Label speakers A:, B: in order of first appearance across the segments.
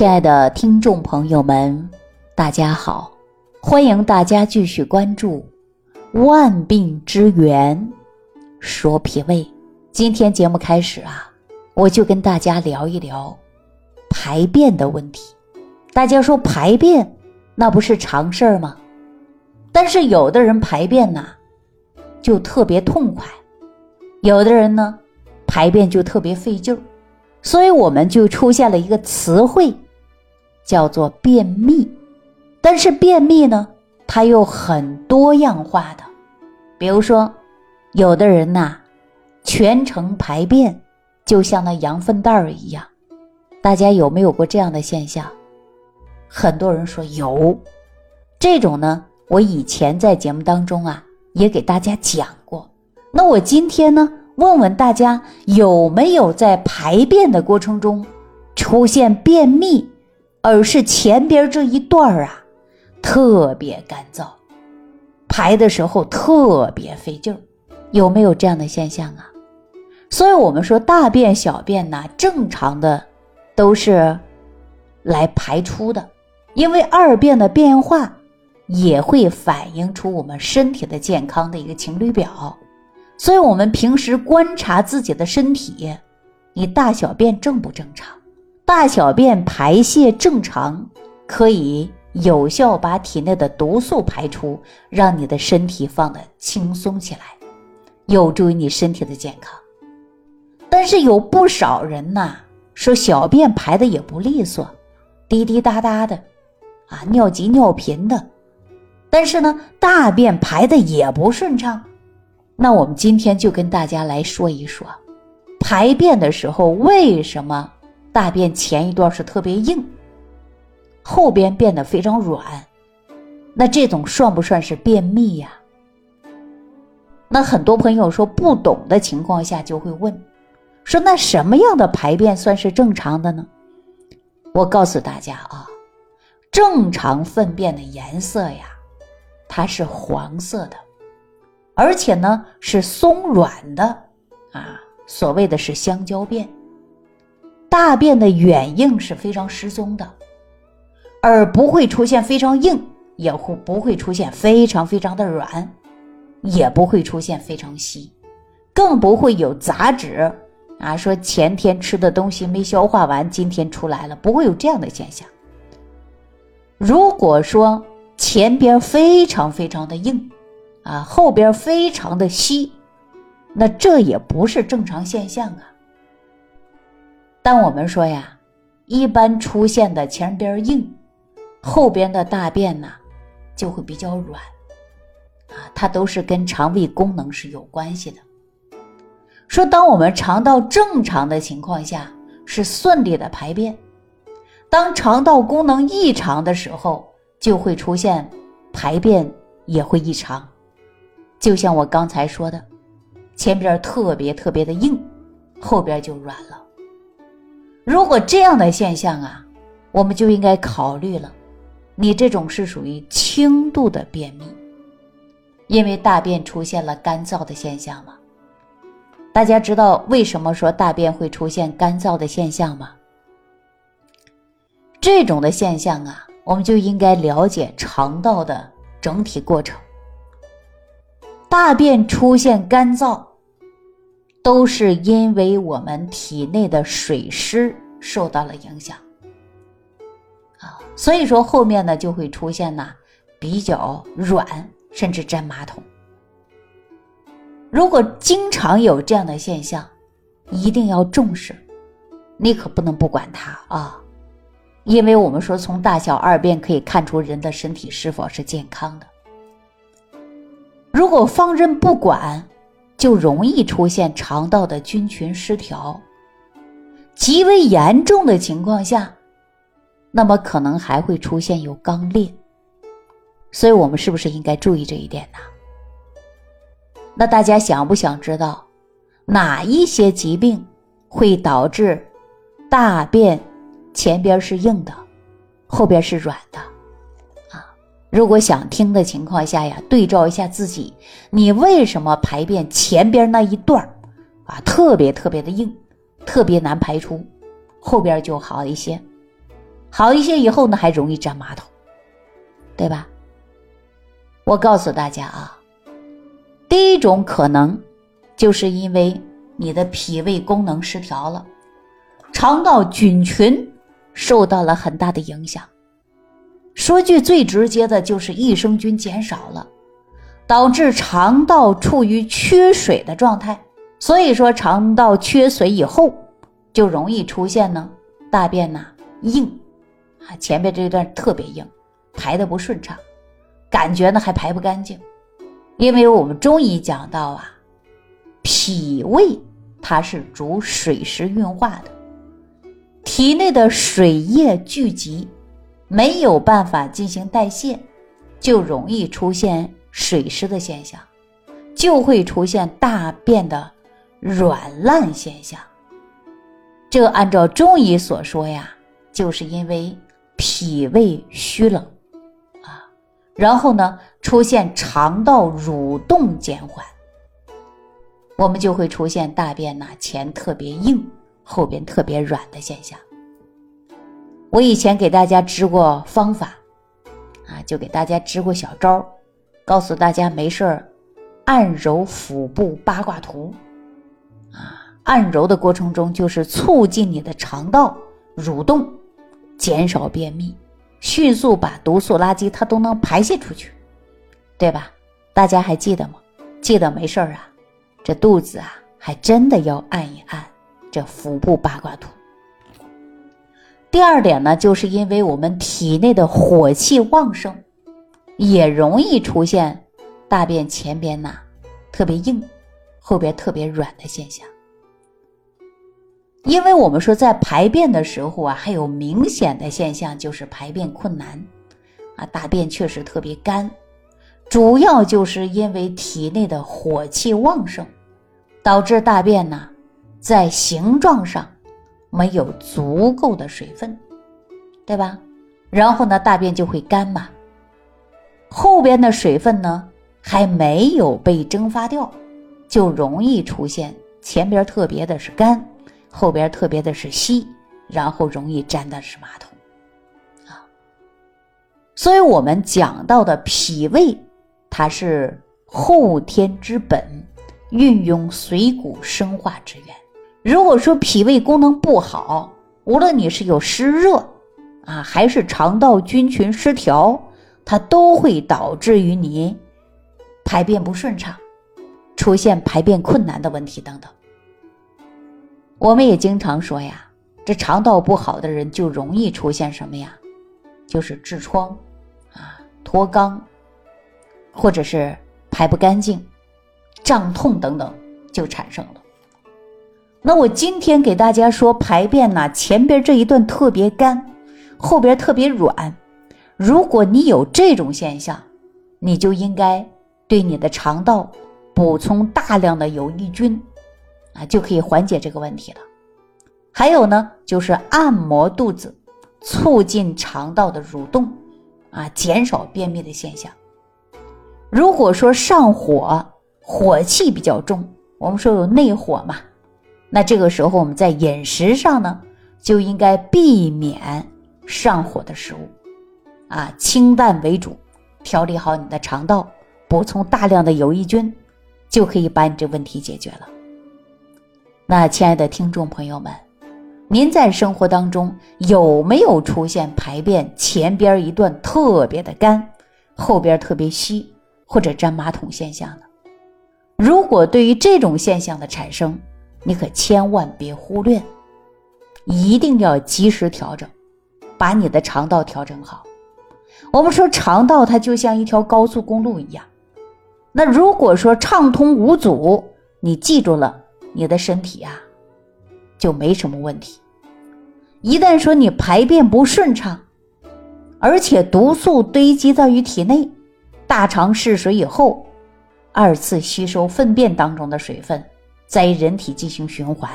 A: 亲爱的听众朋友们，大家好！欢迎大家继续关注《万病之源说脾胃》。今天节目开始啊，我就跟大家聊一聊排便的问题。大家说排便那不是常事儿吗？但是有的人排便呐就特别痛快，有的人呢排便就特别费劲儿，所以我们就出现了一个词汇，叫做便秘。但是便秘呢，它又很多样化的，比如说，有的人呐，全程排便就像那羊粪蛋儿一样，大家有没有过这样的现象？很多人说有，这种呢，我以前在节目当中啊也给大家讲过。那我今天呢，问问大家有没有在排便的过程中出现便秘，而是前边这一段啊？特别干燥，排的时候特别费劲儿，有没有这样的现象啊？所以我们说大便、小便呢，正常的都是来排出的，因为二便的变化也会反映出我们身体的健康的一个情侣表。所以我们平时观察自己的身体，你大小便正不正常？大小便排泄正常，可以。有效把体内的毒素排出，让你的身体放得轻松起来，有助于你身体的健康。但是有不少人呐，说小便排的也不利索，滴滴答答的，啊，尿急尿频的。但是呢，大便排的也不顺畅。那我们今天就跟大家来说一说，排便的时候为什么大便前一段是特别硬？后边变得非常软，那这种算不算是便秘呀？那很多朋友说不懂的情况下就会问，说那什么样的排便算是正常的呢？我告诉大家啊，正常粪便的颜色呀，它是黄色的，而且呢是松软的啊，所谓的是香蕉便。大便的软硬是非常适中的。而不会出现非常硬，也会不会出现非常非常的软，也不会出现非常稀，更不会有杂质啊。说前天吃的东西没消化完，今天出来了，不会有这样的现象。如果说前边非常非常的硬，啊，后边非常的稀，那这也不是正常现象啊。但我们说呀，一般出现的前边硬。后边的大便呢，就会比较软，啊，它都是跟肠胃功能是有关系的。说当我们肠道正常的情况下是顺利的排便，当肠道功能异常的时候，就会出现排便也会异常。就像我刚才说的，前边特别特别的硬，后边就软了。如果这样的现象啊，我们就应该考虑了。你这种是属于轻度的便秘，因为大便出现了干燥的现象吗？大家知道为什么说大便会出现干燥的现象吗？这种的现象啊，我们就应该了解肠道的整体过程。大便出现干燥，都是因为我们体内的水湿受到了影响。啊所以说后面呢就会出现呢比较软，甚至粘马桶。如果经常有这样的现象，一定要重视，你可不能不管它啊，因为我们说从大小二便可以看出人的身体是否是健康的。如果放任不管，就容易出现肠道的菌群失调，极为严重的情况下。那么可能还会出现有肛裂，所以我们是不是应该注意这一点呢？那大家想不想知道哪一些疾病会导致大便前边是硬的，后边是软的？如果想听的情况下呀，对照一下自己，你为什么排便前边那一段啊特别特别的硬，特别难排出，后边就好一些？好一些以后呢，还容易粘马桶，对吧？我告诉大家啊，第一种可能就是因为你的脾胃功能失调了，肠道菌群受到了很大的影响。说句最直接的，就是益生菌减少了，导致肠道处于缺水的状态。所以说，肠道缺水以后，就容易出现呢大便呐硬啊，前面这一段特别硬，排的不顺畅，感觉呢还排不干净。因为我们中医讲到啊，脾胃它是主水湿运化的，体内的水液聚集。没有办法进行代谢，就容易出现水湿的现象，就会出现大便的软烂现象。这按照中医所说呀，就是因为脾胃虚冷啊，然后呢出现肠道蠕动减缓，我们就会出现大便呢前特别硬，后边特别软的现象。我以前给大家支过方法，啊，就给大家支过小招告诉大家没事儿，按揉腹部八卦图，啊，按揉的过程中就是促进你的肠道蠕动，减少便秘，迅速把毒素垃圾它都能排泄出去，对吧？大家还记得吗？记得没事儿啊，这肚子啊，还真的要按一按这腹部八卦图。第二点呢，就是因为我们体内的火气旺盛，也容易出现大便前边呐特别硬，后边特别软的现象。因为我们说在排便的时候啊，还有明显的现象就是排便困难，啊，大便确实特别干，主要就是因为体内的火气旺盛，导致大便呢在形状上。没有足够的水分，对吧？然后呢，大便就会干嘛。后边的水分呢还没有被蒸发掉，就容易出现前边特别的是干，后边特别的是稀，然后容易粘的是马桶啊。所以我们讲到的脾胃，它是后天之本，运用水谷生化之源。如果说脾胃功能不好，无论你是有湿热啊，还是肠道菌群失调，它都会导致于你排便不顺畅，出现排便困难的问题等等。我们也经常说呀，这肠道不好的人就容易出现什么呀？就是痔疮啊、脱肛，或者是排不干净、胀痛等等就产生了。那我今天给大家说排便呢，前边这一段特别干，后边特别软。如果你有这种现象，你就应该对你的肠道补充大量的有益菌，啊，就可以缓解这个问题了。还有呢，就是按摩肚子，促进肠道的蠕动，啊，减少便秘的现象。如果说上火，火气比较重，我们说有内火嘛。那这个时候，我们在饮食上呢，就应该避免上火的食物，啊，清淡为主，调理好你的肠道，补充大量的有益菌，就可以把你这问题解决了。那亲爱的听众朋友们，您在生活当中有没有出现排便前边一段特别的干，后边特别稀，或者粘马桶现象呢？如果对于这种现象的产生，你可千万别忽略，一定要及时调整，把你的肠道调整好。我们说肠道它就像一条高速公路一样，那如果说畅通无阻，你记住了，你的身体啊就没什么问题。一旦说你排便不顺畅，而且毒素堆积在于体内，大肠失水以后，二次吸收粪便当中的水分。在人体进行循环，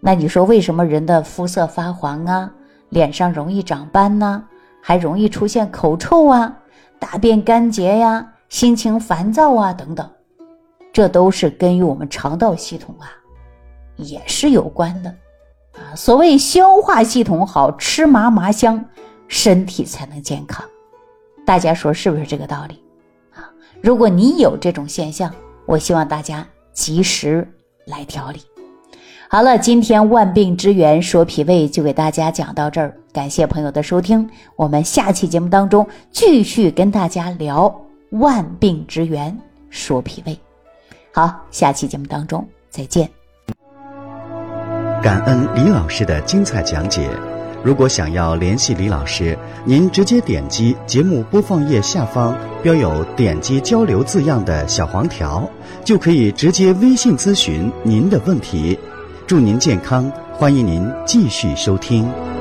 A: 那你说为什么人的肤色发黄啊，脸上容易长斑呢，还容易出现口臭啊，大便干结呀，心情烦躁啊？等等，这都是跟于我们肠道系统啊，也是有关的。啊，所谓消化系统好，吃嘛嘛香，身体才能健康。大家说是不是这个道理？啊，如果你有这种现象，我希望大家及时来调理。好了，今天万病之源说脾胃就给大家讲到这儿，感谢朋友的收听，我们下期节目当中继续跟大家聊万病之源说脾胃。好，下期节目当中再见。
B: 感恩李老师的精彩讲解。如果想要联系李老师，您直接点击节目播放页下方标有“点击交流”字样的小黄条，就可以直接微信咨询您的问题。祝您健康，欢迎您继续收听。